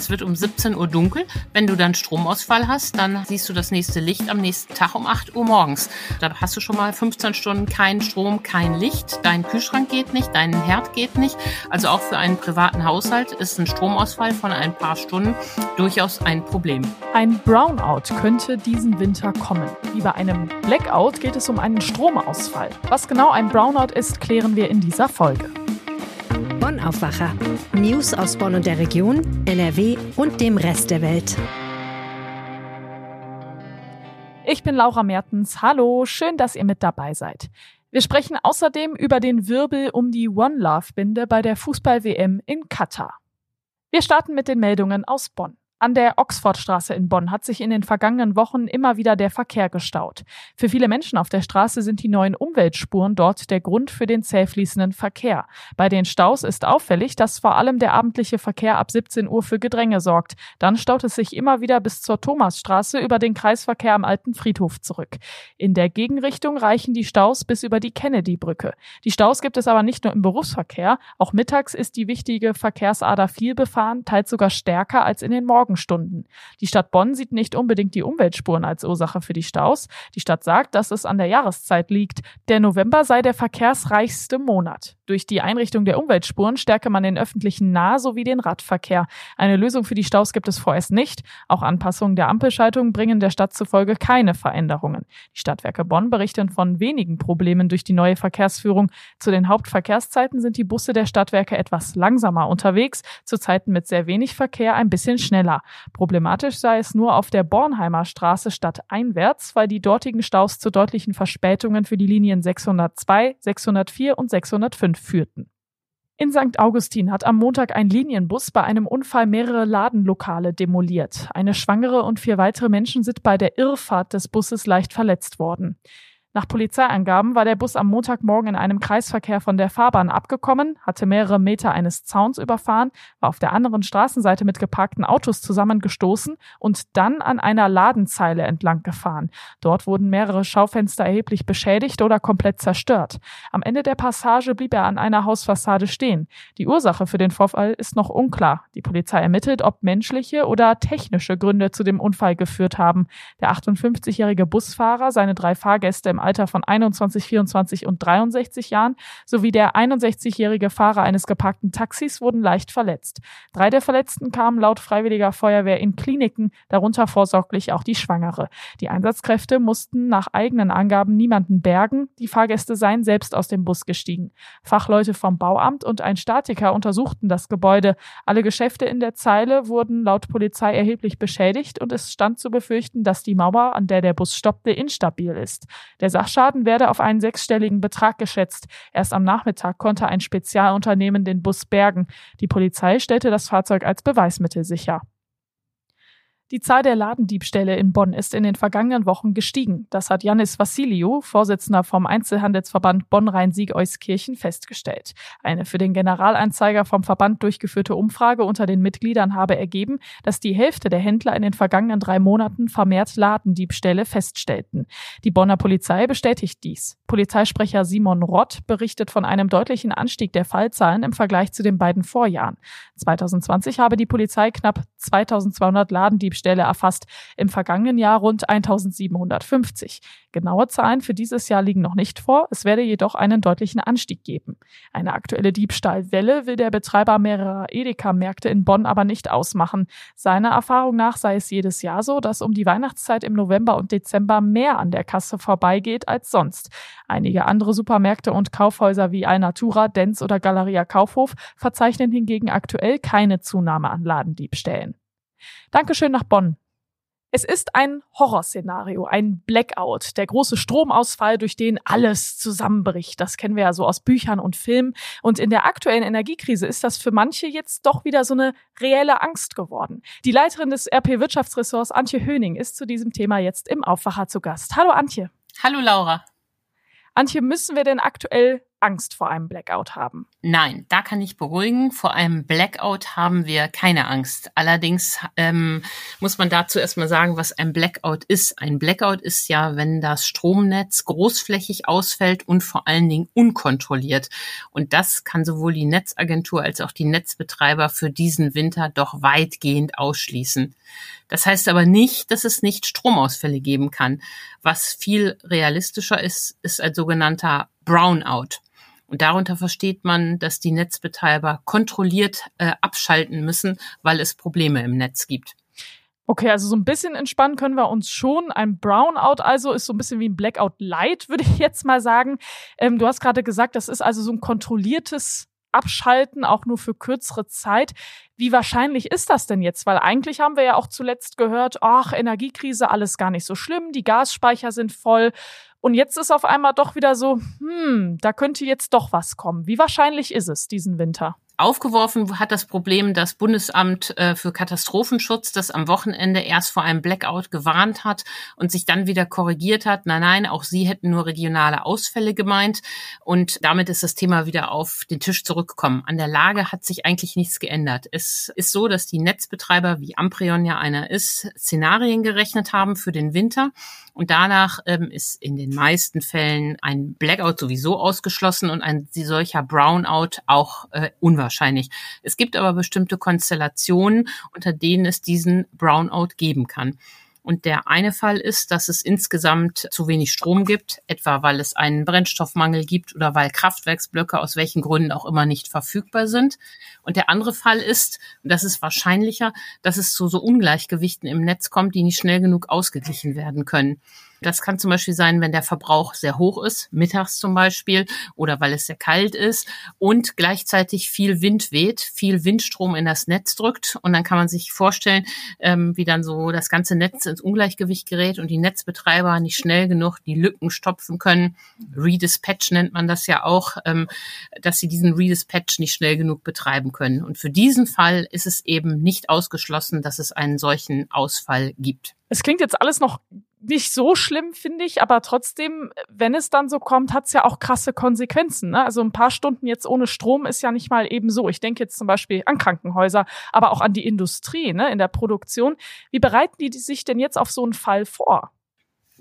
Es wird um 17 Uhr dunkel. Wenn du dann Stromausfall hast, dann siehst du das nächste Licht am nächsten Tag um 8 Uhr morgens. Da hast du schon mal 15 Stunden keinen Strom, kein Licht. Dein Kühlschrank geht nicht, dein Herd geht nicht. Also auch für einen privaten Haushalt ist ein Stromausfall von ein paar Stunden durchaus ein Problem. Ein Brownout könnte diesen Winter kommen. Wie bei einem Blackout geht es um einen Stromausfall. Was genau ein Brownout ist, klären wir in dieser Folge. Bonn Aufwacher. News aus Bonn und der Region, NRW und dem Rest der Welt. Ich bin Laura Mertens. Hallo, schön, dass ihr mit dabei seid. Wir sprechen außerdem über den Wirbel um die One Love Binde bei der Fußball-WM in Katar. Wir starten mit den Meldungen aus Bonn. An der Oxfordstraße in Bonn hat sich in den vergangenen Wochen immer wieder der Verkehr gestaut. Für viele Menschen auf der Straße sind die neuen Umweltspuren dort der Grund für den zäh fließenden Verkehr. Bei den Staus ist auffällig, dass vor allem der abendliche Verkehr ab 17 Uhr für Gedränge sorgt. Dann staut es sich immer wieder bis zur Thomasstraße über den Kreisverkehr am alten Friedhof zurück. In der Gegenrichtung reichen die Staus bis über die Kennedy-Brücke. Die Staus gibt es aber nicht nur im Berufsverkehr. Auch mittags ist die wichtige Verkehrsader viel befahren, teils sogar stärker als in den Morgen Morgenstunden. Die Stadt Bonn sieht nicht unbedingt die Umweltspuren als Ursache für die Staus. Die Stadt sagt, dass es an der Jahreszeit liegt. Der November sei der verkehrsreichste Monat. Durch die Einrichtung der Umweltspuren stärke man den öffentlichen Nah- sowie den Radverkehr. Eine Lösung für die Staus gibt es vorerst nicht. Auch Anpassungen der Ampelschaltung bringen der Stadt zufolge keine Veränderungen. Die Stadtwerke Bonn berichten von wenigen Problemen durch die neue Verkehrsführung. Zu den Hauptverkehrszeiten sind die Busse der Stadtwerke etwas langsamer unterwegs, zu Zeiten mit sehr wenig Verkehr ein bisschen schneller. Problematisch sei es nur auf der Bornheimer Straße stadteinwärts, weil die dortigen Staus zu deutlichen Verspätungen für die Linien 602, 604 und 605 führten. In St. Augustin hat am Montag ein Linienbus bei einem Unfall mehrere Ladenlokale demoliert. Eine Schwangere und vier weitere Menschen sind bei der Irrfahrt des Busses leicht verletzt worden. Nach Polizeiangaben war der Bus am Montagmorgen in einem Kreisverkehr von der Fahrbahn abgekommen, hatte mehrere Meter eines Zauns überfahren, war auf der anderen Straßenseite mit geparkten Autos zusammengestoßen und dann an einer Ladenzeile entlang gefahren. Dort wurden mehrere Schaufenster erheblich beschädigt oder komplett zerstört. Am Ende der Passage blieb er an einer Hausfassade stehen. Die Ursache für den Vorfall ist noch unklar. Die Polizei ermittelt, ob menschliche oder technische Gründe zu dem Unfall geführt haben. Der 58-jährige Busfahrer, seine drei Fahrgäste im Alter von 21, 24 und 63 Jahren sowie der 61-jährige Fahrer eines geparkten Taxis wurden leicht verletzt. Drei der Verletzten kamen laut Freiwilliger Feuerwehr in Kliniken, darunter vorsorglich auch die Schwangere. Die Einsatzkräfte mussten nach eigenen Angaben niemanden bergen, die Fahrgäste seien selbst aus dem Bus gestiegen. Fachleute vom Bauamt und ein Statiker untersuchten das Gebäude. Alle Geschäfte in der Zeile wurden laut Polizei erheblich beschädigt und es stand zu befürchten, dass die Mauer, an der der Bus stoppte, instabil ist. Der der Sachschaden werde auf einen sechsstelligen Betrag geschätzt. Erst am Nachmittag konnte ein Spezialunternehmen den Bus bergen. Die Polizei stellte das Fahrzeug als Beweismittel sicher. Die Zahl der Ladendiebstähle in Bonn ist in den vergangenen Wochen gestiegen. Das hat Janis Vassiliou, Vorsitzender vom Einzelhandelsverband Bonn-Rhein-Sieg-Euskirchen, festgestellt. Eine für den Generalanzeiger vom Verband durchgeführte Umfrage unter den Mitgliedern habe ergeben, dass die Hälfte der Händler in den vergangenen drei Monaten vermehrt Ladendiebstähle feststellten. Die Bonner Polizei bestätigt dies. Polizeisprecher Simon Rott berichtet von einem deutlichen Anstieg der Fallzahlen im Vergleich zu den beiden Vorjahren. 2020 habe die Polizei knapp 2200 Ladendiebstähle Stelle erfasst, im vergangenen Jahr rund 1750. Genaue Zahlen für dieses Jahr liegen noch nicht vor, es werde jedoch einen deutlichen Anstieg geben. Eine aktuelle Diebstahlwelle will der Betreiber mehrerer Edeka-Märkte in Bonn aber nicht ausmachen. Seiner Erfahrung nach sei es jedes Jahr so, dass um die Weihnachtszeit im November und Dezember mehr an der Kasse vorbeigeht als sonst. Einige andere Supermärkte und Kaufhäuser wie Alnatura, Dens oder Galeria Kaufhof verzeichnen hingegen aktuell keine Zunahme an Ladendiebstählen. Dankeschön nach Bonn. Es ist ein Horrorszenario, ein Blackout, der große Stromausfall, durch den alles zusammenbricht. Das kennen wir ja so aus Büchern und Filmen. Und in der aktuellen Energiekrise ist das für manche jetzt doch wieder so eine reelle Angst geworden. Die Leiterin des RP Wirtschaftsressorts, Antje Höning, ist zu diesem Thema jetzt im Aufwacher zu Gast. Hallo Antje. Hallo Laura. Antje, müssen wir denn aktuell Angst vor einem Blackout haben. Nein, da kann ich beruhigen. Vor einem Blackout haben wir keine Angst. Allerdings ähm, muss man dazu erstmal sagen, was ein Blackout ist. Ein Blackout ist ja, wenn das Stromnetz großflächig ausfällt und vor allen Dingen unkontrolliert. Und das kann sowohl die Netzagentur als auch die Netzbetreiber für diesen Winter doch weitgehend ausschließen. Das heißt aber nicht, dass es nicht Stromausfälle geben kann. Was viel realistischer ist, ist ein sogenannter Brownout. Und darunter versteht man, dass die Netzbetreiber kontrolliert äh, abschalten müssen, weil es Probleme im Netz gibt. Okay, also so ein bisschen entspannen können wir uns schon. Ein Brownout also ist so ein bisschen wie ein Blackout Light, würde ich jetzt mal sagen. Ähm, du hast gerade gesagt, das ist also so ein kontrolliertes Abschalten, auch nur für kürzere Zeit. Wie wahrscheinlich ist das denn jetzt? Weil eigentlich haben wir ja auch zuletzt gehört, ach, Energiekrise, alles gar nicht so schlimm, die Gasspeicher sind voll. Und jetzt ist auf einmal doch wieder so, hm, da könnte jetzt doch was kommen. Wie wahrscheinlich ist es diesen Winter? Aufgeworfen hat das Problem das Bundesamt äh, für Katastrophenschutz, das am Wochenende erst vor einem Blackout gewarnt hat und sich dann wieder korrigiert hat. Nein, nein, auch sie hätten nur regionale Ausfälle gemeint. Und damit ist das Thema wieder auf den Tisch zurückgekommen. An der Lage hat sich eigentlich nichts geändert. Es ist so, dass die Netzbetreiber, wie Amprion ja einer ist, Szenarien gerechnet haben für den Winter. Und danach ähm, ist in den meisten Fällen ein Blackout sowieso ausgeschlossen und ein solcher Brownout auch äh, unwahrscheinlich unwahrscheinlich. Es gibt aber bestimmte Konstellationen, unter denen es diesen Brownout geben kann. Und der eine Fall ist, dass es insgesamt zu wenig Strom gibt, etwa weil es einen Brennstoffmangel gibt oder weil Kraftwerksblöcke aus welchen Gründen auch immer nicht verfügbar sind. Und der andere Fall ist, und das ist wahrscheinlicher, dass es zu so Ungleichgewichten im Netz kommt, die nicht schnell genug ausgeglichen werden können. Das kann zum Beispiel sein, wenn der Verbrauch sehr hoch ist, mittags zum Beispiel, oder weil es sehr kalt ist und gleichzeitig viel Wind weht, viel Windstrom in das Netz drückt. Und dann kann man sich vorstellen, ähm, wie dann so das ganze Netz ins Ungleichgewicht gerät und die Netzbetreiber nicht schnell genug die Lücken stopfen können. Redispatch nennt man das ja auch, ähm, dass sie diesen Redispatch nicht schnell genug betreiben können. Und für diesen Fall ist es eben nicht ausgeschlossen, dass es einen solchen Ausfall gibt. Es klingt jetzt alles noch nicht so schlimm, finde ich, aber trotzdem, wenn es dann so kommt, hat es ja auch krasse Konsequenzen. Ne? Also ein paar Stunden jetzt ohne Strom ist ja nicht mal eben so. Ich denke jetzt zum Beispiel an Krankenhäuser, aber auch an die Industrie ne, in der Produktion. Wie bereiten die sich denn jetzt auf so einen Fall vor?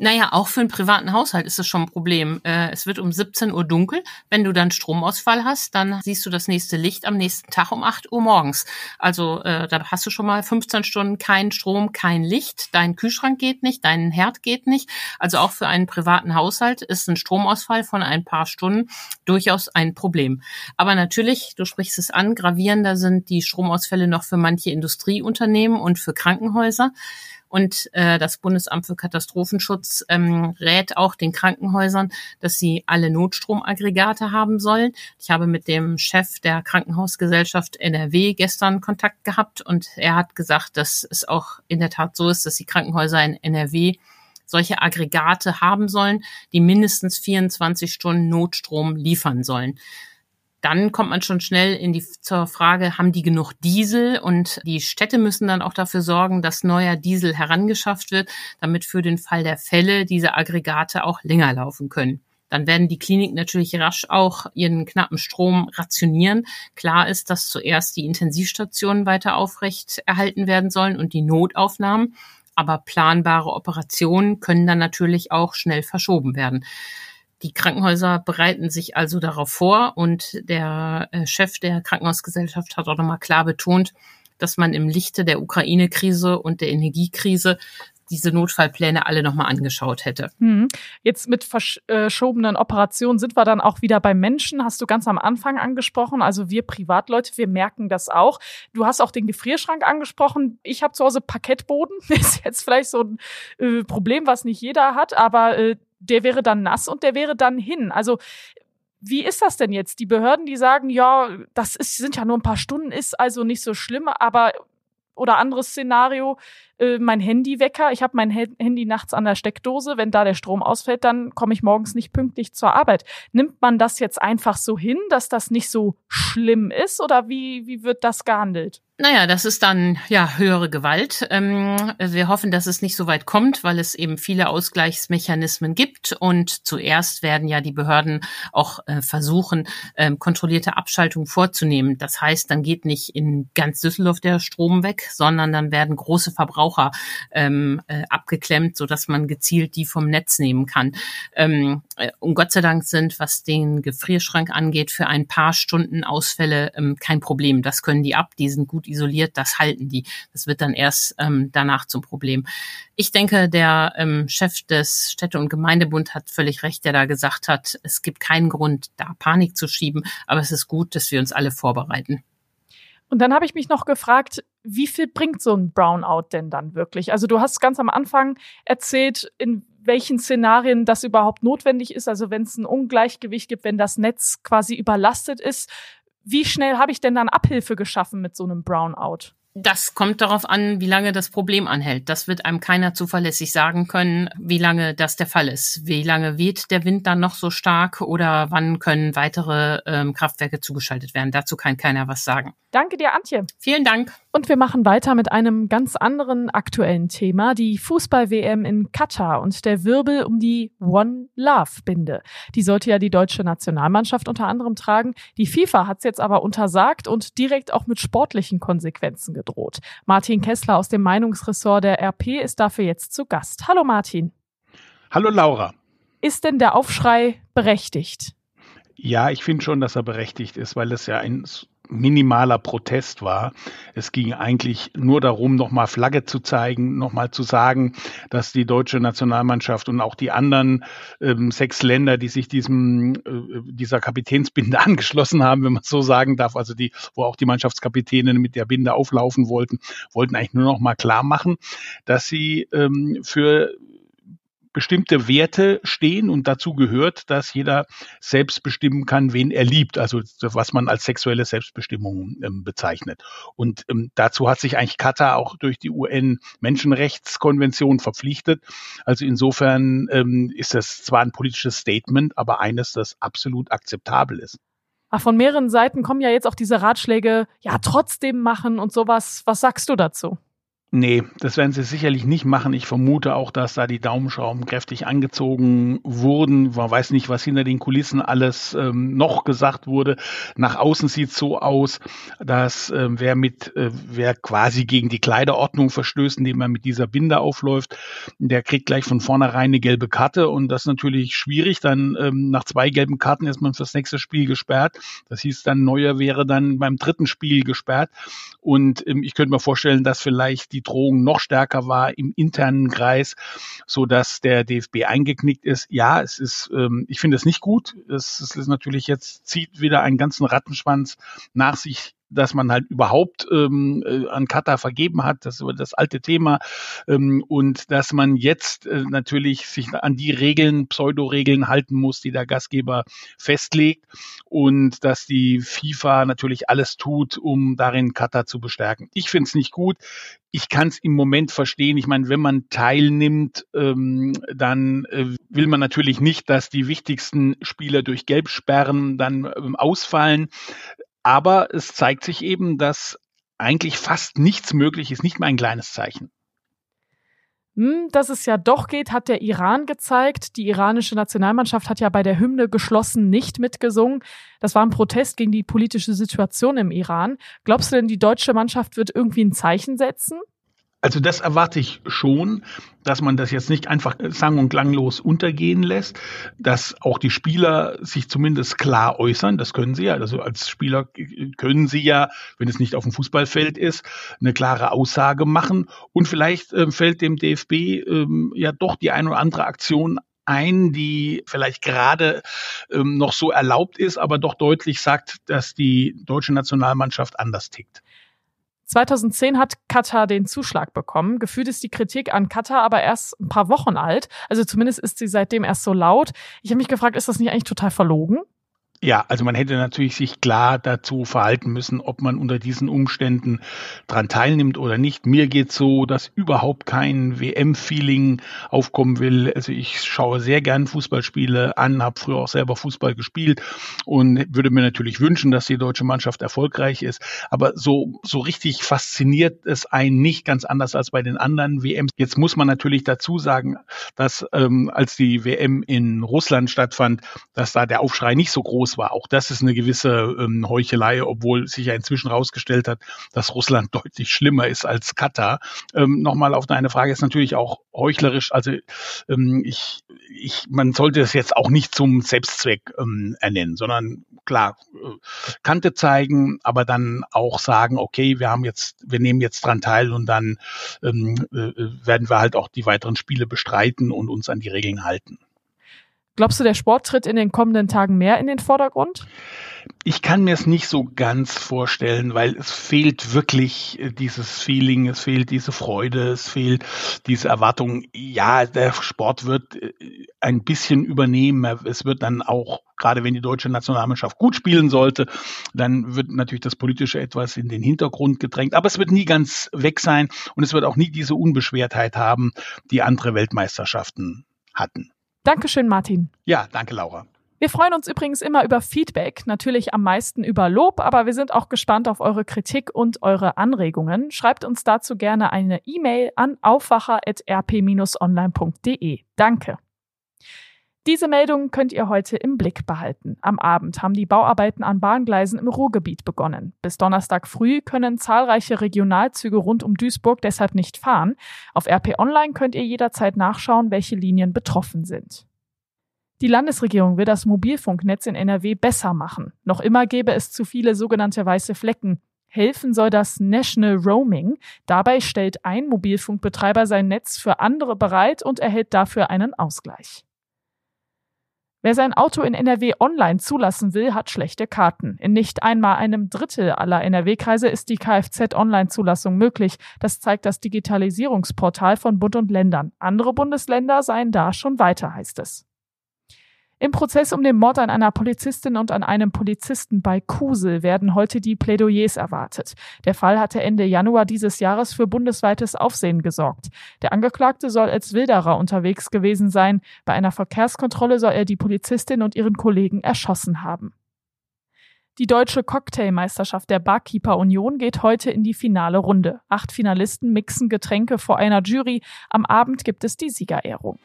Naja, auch für einen privaten Haushalt ist es schon ein Problem. Äh, es wird um 17 Uhr dunkel. Wenn du dann Stromausfall hast, dann siehst du das nächste Licht am nächsten Tag um 8 Uhr morgens. Also äh, da hast du schon mal 15 Stunden kein Strom, kein Licht. Dein Kühlschrank geht nicht, dein Herd geht nicht. Also auch für einen privaten Haushalt ist ein Stromausfall von ein paar Stunden durchaus ein Problem. Aber natürlich, du sprichst es an, gravierender sind die Stromausfälle noch für manche Industrieunternehmen und für Krankenhäuser. Und äh, das Bundesamt für Katastrophenschutz ähm, rät auch den Krankenhäusern, dass sie alle Notstromaggregate haben sollen. Ich habe mit dem Chef der Krankenhausgesellschaft NRW gestern Kontakt gehabt und er hat gesagt, dass es auch in der Tat so ist, dass die Krankenhäuser in NRW solche Aggregate haben sollen, die mindestens 24 Stunden Notstrom liefern sollen dann kommt man schon schnell in die zur Frage, haben die genug Diesel? Und die Städte müssen dann auch dafür sorgen, dass neuer Diesel herangeschafft wird, damit für den Fall der Fälle diese Aggregate auch länger laufen können. Dann werden die Kliniken natürlich rasch auch ihren knappen Strom rationieren. Klar ist, dass zuerst die Intensivstationen weiter aufrecht erhalten werden sollen und die Notaufnahmen. Aber planbare Operationen können dann natürlich auch schnell verschoben werden. Die Krankenhäuser bereiten sich also darauf vor und der äh, Chef der Krankenhausgesellschaft hat auch nochmal klar betont, dass man im Lichte der Ukraine-Krise und der Energiekrise diese Notfallpläne alle nochmal angeschaut hätte. Hm. Jetzt mit verschobenen Operationen sind wir dann auch wieder bei Menschen, hast du ganz am Anfang angesprochen. Also wir Privatleute, wir merken das auch. Du hast auch den Gefrierschrank angesprochen. Ich habe zu Hause Parkettboden. ist jetzt vielleicht so ein äh, Problem, was nicht jeder hat, aber äh, der wäre dann nass und der wäre dann hin. Also wie ist das denn jetzt? Die Behörden, die sagen, ja, das ist, sind ja nur ein paar Stunden, ist also nicht so schlimm, aber oder anderes Szenario, äh, mein Handywecker, ich habe mein Handy nachts an der Steckdose, wenn da der Strom ausfällt, dann komme ich morgens nicht pünktlich zur Arbeit. Nimmt man das jetzt einfach so hin, dass das nicht so schlimm ist oder wie, wie wird das gehandelt? Naja, das ist dann ja höhere Gewalt. Ähm, wir hoffen, dass es nicht so weit kommt, weil es eben viele Ausgleichsmechanismen gibt. Und zuerst werden ja die Behörden auch äh, versuchen, ähm, kontrollierte Abschaltung vorzunehmen. Das heißt, dann geht nicht in ganz Düsseldorf der Strom weg, sondern dann werden große Verbraucher ähm, äh, abgeklemmt, sodass man gezielt die vom Netz nehmen kann. Ähm, äh, und Gott sei Dank sind, was den Gefrierschrank angeht, für ein paar Stunden Ausfälle ähm, kein Problem. Das können die ab, die sind gut isoliert, das halten die. Das wird dann erst ähm, danach zum Problem. Ich denke, der ähm, Chef des Städte- und Gemeindebund hat völlig recht, der da gesagt hat, es gibt keinen Grund, da Panik zu schieben, aber es ist gut, dass wir uns alle vorbereiten. Und dann habe ich mich noch gefragt, wie viel bringt so ein Brownout denn dann wirklich? Also du hast ganz am Anfang erzählt, in welchen Szenarien das überhaupt notwendig ist. Also wenn es ein Ungleichgewicht gibt, wenn das Netz quasi überlastet ist wie schnell habe ich denn dann Abhilfe geschaffen mit so einem Brownout? Das kommt darauf an, wie lange das Problem anhält. Das wird einem keiner zuverlässig sagen können, wie lange das der Fall ist. Wie lange weht der Wind dann noch so stark oder wann können weitere ähm, Kraftwerke zugeschaltet werden. Dazu kann keiner was sagen. Danke dir, Antje. Vielen Dank. Und wir machen weiter mit einem ganz anderen aktuellen Thema, die Fußball-WM in Katar und der Wirbel um die One Love-Binde. Die sollte ja die deutsche Nationalmannschaft unter anderem tragen. Die FIFA hat es jetzt aber untersagt und direkt auch mit sportlichen Konsequenzen gedroht. Martin Kessler aus dem Meinungsressort der RP ist dafür jetzt zu Gast. Hallo Martin. Hallo Laura. Ist denn der Aufschrei berechtigt? Ja, ich finde schon, dass er berechtigt ist, weil es ja ein minimaler Protest war. Es ging eigentlich nur darum, nochmal Flagge zu zeigen, nochmal zu sagen, dass die deutsche Nationalmannschaft und auch die anderen ähm, sechs Länder, die sich diesem äh, dieser Kapitänsbinde angeschlossen haben, wenn man so sagen darf, also die, wo auch die Mannschaftskapitäne mit der Binde auflaufen wollten, wollten eigentlich nur noch mal klar machen, dass sie ähm, für bestimmte Werte stehen und dazu gehört, dass jeder selbst bestimmen kann, wen er liebt, also was man als sexuelle Selbstbestimmung ähm, bezeichnet. Und ähm, dazu hat sich eigentlich Katar auch durch die UN-Menschenrechtskonvention verpflichtet. Also insofern ähm, ist das zwar ein politisches Statement, aber eines, das absolut akzeptabel ist. Ach, von mehreren Seiten kommen ja jetzt auch diese Ratschläge, ja, trotzdem machen und sowas. Was sagst du dazu? Nee, das werden sie sicherlich nicht machen. Ich vermute auch, dass da die Daumenschrauben kräftig angezogen wurden. Man weiß nicht, was hinter den Kulissen alles ähm, noch gesagt wurde. Nach außen sieht es so aus, dass äh, wer mit, äh, wer quasi gegen die Kleiderordnung verstößt, indem er mit dieser Binde aufläuft, der kriegt gleich von vornherein eine gelbe Karte und das ist natürlich schwierig. Dann ähm, nach zwei gelben Karten ist man fürs nächste Spiel gesperrt. Das hieß dann, Neuer wäre dann beim dritten Spiel gesperrt. Und ähm, ich könnte mir vorstellen, dass vielleicht die die Drohung noch stärker war im internen Kreis, so dass der DFB eingeknickt ist. Ja, es ist, ähm, ich finde es nicht gut. Es, es ist natürlich jetzt zieht wieder einen ganzen Rattenschwanz nach sich dass man halt überhaupt ähm, äh, an Katar vergeben hat, das ist das alte Thema, ähm, und dass man jetzt äh, natürlich sich an die Regeln, Pseudo-Regeln halten muss, die der Gastgeber festlegt und dass die FIFA natürlich alles tut, um darin Katar zu bestärken. Ich finde es nicht gut. Ich kann es im Moment verstehen. Ich meine, wenn man teilnimmt, ähm, dann äh, will man natürlich nicht, dass die wichtigsten Spieler durch Gelbsperren dann ähm, ausfallen. Aber es zeigt sich eben, dass eigentlich fast nichts möglich ist, nicht mal ein kleines Zeichen. Hm, dass es ja doch geht, hat der Iran gezeigt. Die iranische Nationalmannschaft hat ja bei der Hymne geschlossen nicht mitgesungen. Das war ein Protest gegen die politische Situation im Iran. Glaubst du denn, die deutsche Mannschaft wird irgendwie ein Zeichen setzen? Also das erwarte ich schon, dass man das jetzt nicht einfach sang- und klanglos untergehen lässt, dass auch die Spieler sich zumindest klar äußern, das können sie ja, also als Spieler können sie ja, wenn es nicht auf dem Fußballfeld ist, eine klare Aussage machen. Und vielleicht äh, fällt dem DFB äh, ja doch die eine oder andere Aktion ein, die vielleicht gerade ähm, noch so erlaubt ist, aber doch deutlich sagt, dass die deutsche Nationalmannschaft anders tickt. 2010 hat Katar den Zuschlag bekommen. Gefühlt ist die Kritik an Katar aber erst ein paar Wochen alt. Also zumindest ist sie seitdem erst so laut. Ich habe mich gefragt, ist das nicht eigentlich total verlogen? Ja, also man hätte natürlich sich klar dazu verhalten müssen, ob man unter diesen Umständen dran teilnimmt oder nicht. Mir geht so, dass überhaupt kein WM-Feeling aufkommen will. Also ich schaue sehr gern Fußballspiele an, habe früher auch selber Fußball gespielt und würde mir natürlich wünschen, dass die deutsche Mannschaft erfolgreich ist. Aber so, so richtig fasziniert es einen nicht ganz anders als bei den anderen WMs. Jetzt muss man natürlich dazu sagen, dass ähm, als die WM in Russland stattfand, dass da der Aufschrei nicht so groß war. Auch das ist eine gewisse ähm, Heuchelei, obwohl sich ja inzwischen herausgestellt hat, dass Russland deutlich schlimmer ist als Katar. Ähm, Nochmal auf deine Frage ist natürlich auch heuchlerisch. Also ähm, ich, ich, man sollte es jetzt auch nicht zum Selbstzweck ähm, ernennen, sondern klar äh, Kante zeigen, aber dann auch sagen, okay, wir haben jetzt, wir nehmen jetzt dran teil und dann ähm, äh, werden wir halt auch die weiteren Spiele bestreiten und uns an die Regeln halten. Glaubst du, der Sport tritt in den kommenden Tagen mehr in den Vordergrund? Ich kann mir es nicht so ganz vorstellen, weil es fehlt wirklich äh, dieses Feeling, es fehlt diese Freude, es fehlt diese Erwartung. Ja, der Sport wird äh, ein bisschen übernehmen. Es wird dann auch, gerade wenn die deutsche Nationalmannschaft gut spielen sollte, dann wird natürlich das Politische etwas in den Hintergrund gedrängt. Aber es wird nie ganz weg sein und es wird auch nie diese Unbeschwertheit haben, die andere Weltmeisterschaften hatten. Dankeschön, Martin. Ja, danke, Laura. Wir freuen uns übrigens immer über Feedback, natürlich am meisten über Lob, aber wir sind auch gespannt auf eure Kritik und eure Anregungen. Schreibt uns dazu gerne eine E-Mail an aufwacher.rp-online.de. Danke. Diese Meldung könnt ihr heute im Blick behalten. Am Abend haben die Bauarbeiten an Bahngleisen im Ruhrgebiet begonnen. Bis Donnerstag früh können zahlreiche Regionalzüge rund um Duisburg deshalb nicht fahren. Auf RP Online könnt ihr jederzeit nachschauen, welche Linien betroffen sind. Die Landesregierung will das Mobilfunknetz in NRW besser machen. Noch immer gäbe es zu viele sogenannte weiße Flecken. Helfen soll das National Roaming. Dabei stellt ein Mobilfunkbetreiber sein Netz für andere bereit und erhält dafür einen Ausgleich. Wer sein Auto in NRW online zulassen will, hat schlechte Karten. In nicht einmal einem Drittel aller NRW-Kreise ist die Kfz-Online-Zulassung möglich. Das zeigt das Digitalisierungsportal von Bund und Ländern. Andere Bundesländer seien da schon weiter, heißt es. Im Prozess um den Mord an einer Polizistin und an einem Polizisten bei Kusel werden heute die Plädoyers erwartet. Der Fall hatte Ende Januar dieses Jahres für bundesweites Aufsehen gesorgt. Der Angeklagte soll als Wilderer unterwegs gewesen sein. Bei einer Verkehrskontrolle soll er die Polizistin und ihren Kollegen erschossen haben. Die deutsche Cocktailmeisterschaft der Barkeeper Union geht heute in die finale Runde. Acht Finalisten mixen Getränke vor einer Jury. Am Abend gibt es die Siegerehrung.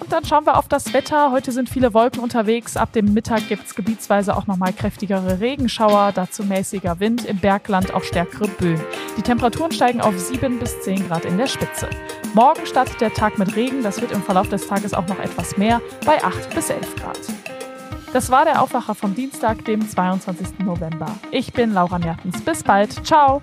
Und dann schauen wir auf das Wetter. Heute sind viele Wolken unterwegs. Ab dem Mittag gibt es gebietsweise auch nochmal kräftigere Regenschauer, dazu mäßiger Wind, im Bergland auch stärkere Böen. Die Temperaturen steigen auf 7 bis 10 Grad in der Spitze. Morgen startet der Tag mit Regen, das wird im Verlauf des Tages auch noch etwas mehr, bei 8 bis 11 Grad. Das war der Aufwacher vom Dienstag, dem 22. November. Ich bin Laura Mertens. Bis bald. Ciao.